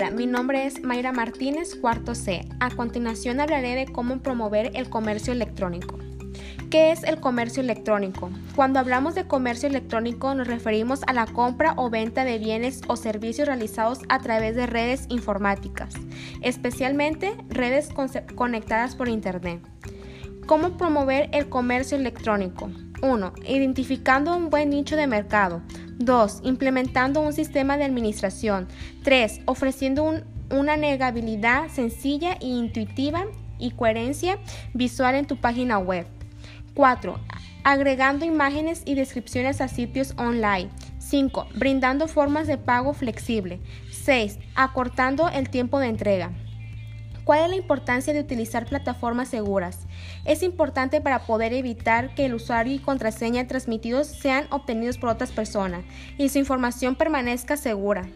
Hola, mi nombre es Mayra Martínez, cuarto C. A continuación hablaré de cómo promover el comercio electrónico. ¿Qué es el comercio electrónico? Cuando hablamos de comercio electrónico nos referimos a la compra o venta de bienes o servicios realizados a través de redes informáticas, especialmente redes conectadas por Internet. ¿Cómo promover el comercio electrónico? 1. Identificando un buen nicho de mercado. 2. Implementando un sistema de administración. 3. Ofreciendo una negabilidad sencilla e intuitiva y coherencia visual en tu página web. 4. Agregando imágenes y descripciones a sitios online. 5. Brindando formas de pago flexible. 6. Acortando el tiempo de entrega. ¿Cuál es la importancia de utilizar plataformas seguras? Es importante para poder evitar que el usuario y contraseña transmitidos sean obtenidos por otras personas y su información permanezca segura.